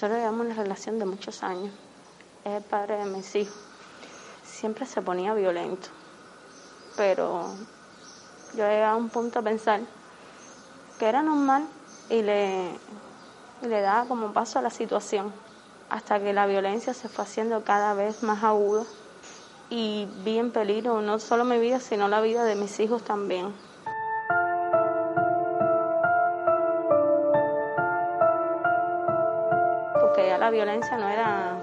Nosotros llevamos una relación de muchos años. Es el padre de mis hijos. Siempre se ponía violento. Pero yo llegué a un punto a pensar que era normal y le, y le daba como paso a la situación hasta que la violencia se fue haciendo cada vez más aguda y vi en peligro no solo mi vida, sino la vida de mis hijos también. Ya la violencia no era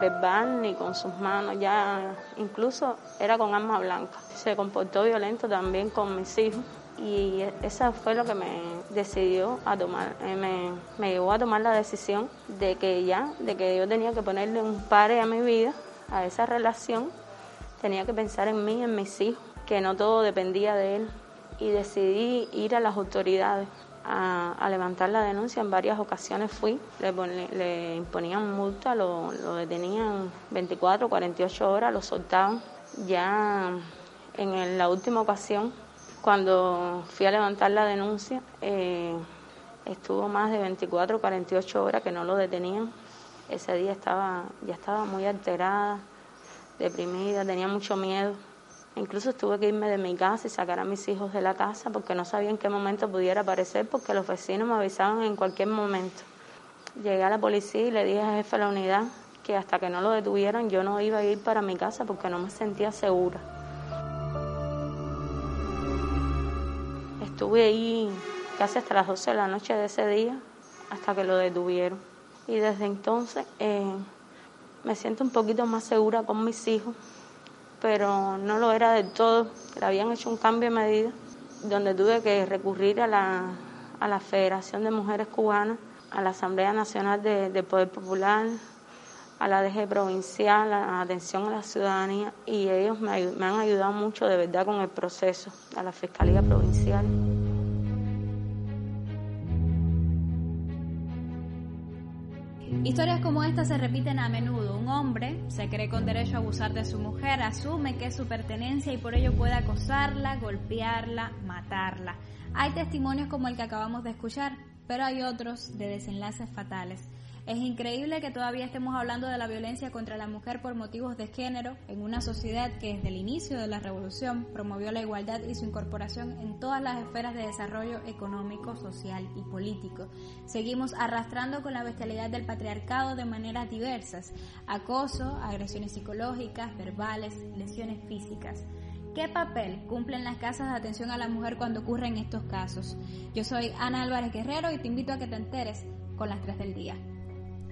verbal ni con sus manos, ya incluso era con arma blanca. Se comportó violento también con mis hijos y eso fue lo que me decidió a tomar, eh, me, me llevó a tomar la decisión de que ya, de que yo tenía que ponerle un pare a mi vida, a esa relación, tenía que pensar en mí, en mis hijos, que no todo dependía de él. Y decidí ir a las autoridades a, levantar la denuncia. En varias ocasiones fui, le, le imponían multa, lo, lo detenían 24, 48 horas, lo soltaban. Ya en la última ocasión cuando fui a levantar la denuncia, eh, estuvo más de 24, 48 horas que no lo detenían. Ese día estaba, ya estaba muy alterada, deprimida, tenía mucho miedo. Incluso tuve que irme de mi casa y sacar a mis hijos de la casa porque no sabía en qué momento pudiera aparecer porque los vecinos me avisaban en cualquier momento. Llegué a la policía y le dije al jefe de la unidad que hasta que no lo detuvieran yo no iba a ir para mi casa porque no me sentía segura. Estuve ahí casi hasta las 12 de la noche de ese día, hasta que lo detuvieron. Y desde entonces eh, me siento un poquito más segura con mis hijos, pero no lo era del todo. Le habían hecho un cambio de medida, donde tuve que recurrir a la, a la Federación de Mujeres Cubanas, a la Asamblea Nacional de, Poder Popular, a la DG provincial, a la atención a la ciudadanía, y ellos me, me han ayudado mucho de verdad con el proceso, a la Fiscalía Provincial. Historias como esta se repiten a menudo. Un hombre se cree con derecho a abusar de su mujer, asume que es su pertenencia y por ello puede acosarla, golpearla, matarla. Hay testimonios como el que acabamos de escuchar, pero hay otros de desenlaces fatales. Es increíble que todavía estemos hablando de la violencia contra la mujer por motivos de género en una sociedad que desde el inicio de la revolución promovió la igualdad y su incorporación en todas las esferas de desarrollo económico, social y político. Seguimos arrastrando con la bestialidad del patriarcado de maneras diversas, acoso, agresiones psicológicas, verbales, lesiones físicas. ¿Qué papel cumplen las casas de atención a la mujer cuando ocurren estos casos? Yo soy Ana Álvarez Guerrero y te invito a que te enteres con las tres del día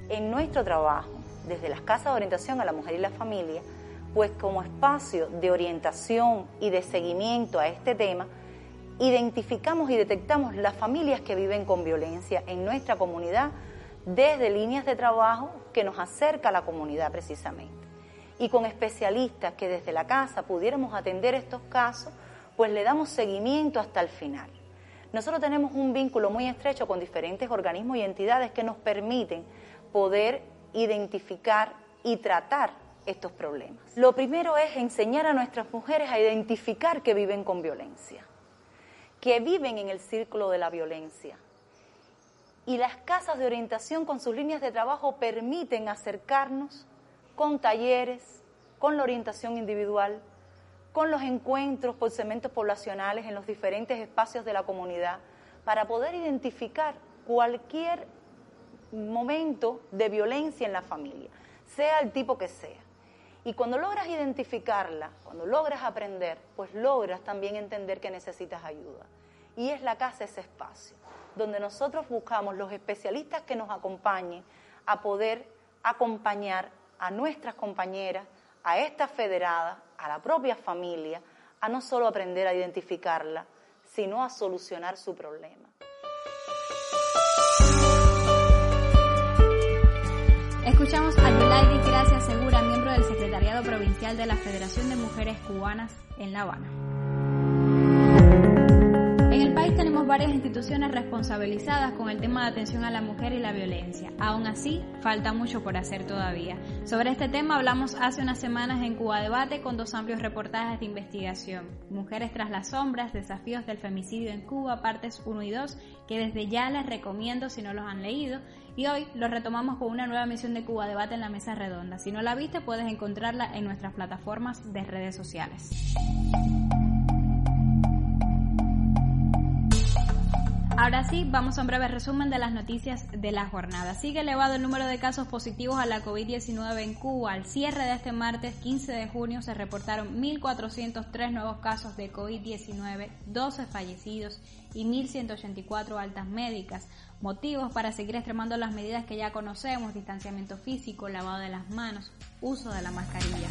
en nuestro trabajo, desde las casas de orientación a la mujer y la familia, pues como espacio de orientación y de seguimiento a este tema, identificamos y detectamos las familias que viven con violencia en nuestra comunidad desde líneas de trabajo que nos acerca a la comunidad precisamente. Y con especialistas que desde la casa pudiéramos atender estos casos, pues le damos seguimiento hasta el final. Nosotros tenemos un vínculo muy estrecho con diferentes organismos y entidades que nos permiten poder identificar y tratar estos problemas. Lo primero es enseñar a nuestras mujeres a identificar que viven con violencia, que viven en el círculo de la violencia. Y las casas de orientación con sus líneas de trabajo permiten acercarnos con talleres, con la orientación individual, con los encuentros por segmentos poblacionales en los diferentes espacios de la comunidad, para poder identificar cualquier momento de violencia en la familia, sea el tipo que sea. Y cuando logras identificarla, cuando logras aprender, pues logras también entender que necesitas ayuda. Y es la casa ese espacio, donde nosotros buscamos los especialistas que nos acompañen a poder acompañar a nuestras compañeras, a estas federadas, a la propia familia, a no solo aprender a identificarla, sino a solucionar su problema. Escuchamos a Yulaidis Gracias Segura, miembro del Secretariado Provincial de la Federación de Mujeres Cubanas en La Habana. País tenemos varias instituciones responsabilizadas con el tema de atención a la mujer y la violencia. Aún así, falta mucho por hacer todavía. Sobre este tema hablamos hace unas semanas en Cuba Debate con dos amplios reportajes de investigación. Mujeres tras las sombras, desafíos del femicidio en Cuba, partes 1 y 2, que desde ya les recomiendo si no los han leído. Y hoy los retomamos con una nueva emisión de Cuba Debate en la mesa redonda. Si no la viste, puedes encontrarla en nuestras plataformas de redes sociales. Ahora sí, vamos a un breve resumen de las noticias de la jornada. Sigue elevado el número de casos positivos a la COVID-19 en Cuba. Al cierre de este martes 15 de junio se reportaron 1.403 nuevos casos de COVID-19, 12 fallecidos y 1.184 altas médicas. Motivos para seguir extremando las medidas que ya conocemos, distanciamiento físico, lavado de las manos, uso de la mascarilla.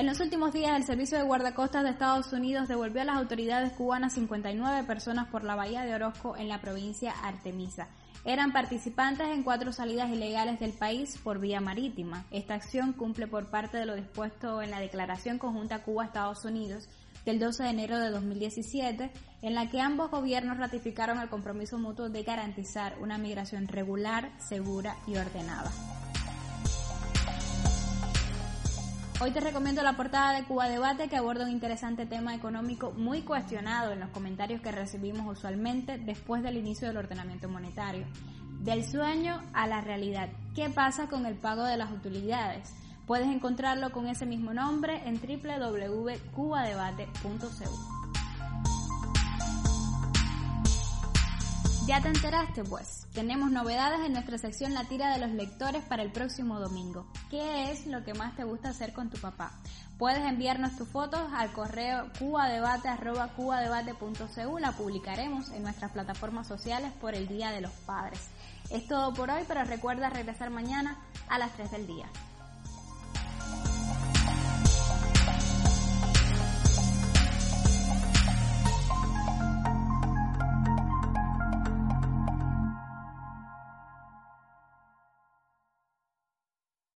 En los últimos días, el Servicio de Guardacostas de Estados Unidos devolvió a las autoridades cubanas 59 personas por la bahía de Orozco en la provincia Artemisa. Eran participantes en cuatro salidas ilegales del país por vía marítima. Esta acción cumple por parte de lo dispuesto en la Declaración Conjunta Cuba-Estados Unidos del 12 de enero de 2017, en la que ambos gobiernos ratificaron el compromiso mutuo de garantizar una migración regular, segura y ordenada. Hoy te recomiendo la portada de Cuba Debate que aborda un interesante tema económico muy cuestionado en los comentarios que recibimos usualmente después del inicio del ordenamiento monetario. Del sueño a la realidad. ¿Qué pasa con el pago de las utilidades? Puedes encontrarlo con ese mismo nombre en www.cubadebate.cu. ¿Ya te enteraste? Pues tenemos novedades en nuestra sección La tira de los lectores para el próximo domingo. ¿Qué es lo que más te gusta hacer con tu papá? Puedes enviarnos tus fotos al correo cubadebate.cubadebate.cu. La publicaremos en nuestras plataformas sociales por el Día de los Padres. Es todo por hoy, pero recuerda regresar mañana a las 3 del día.